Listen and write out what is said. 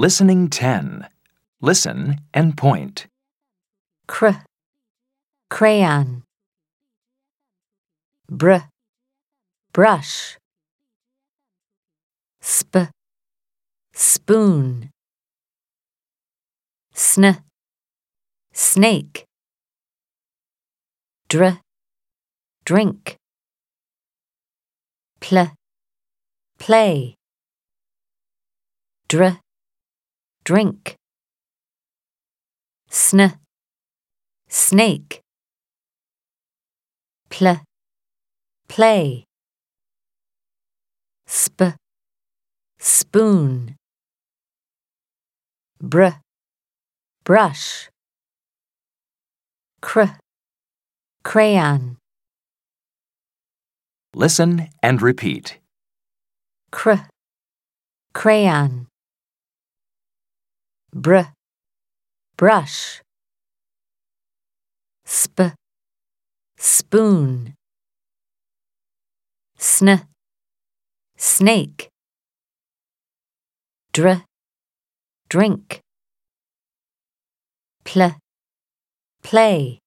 Listening 10. Listen and point. cr, crayon, br, brush, sp, spoon, sn, snake, dr, drink, pl, play, dr, drink, sn, snake, pl, play, sp, spoon, br, brush, cr, crayon, Listen and repeat. cr, crayon, br, brush, sp, spoon, sn, snake, dr, drink, pl, play.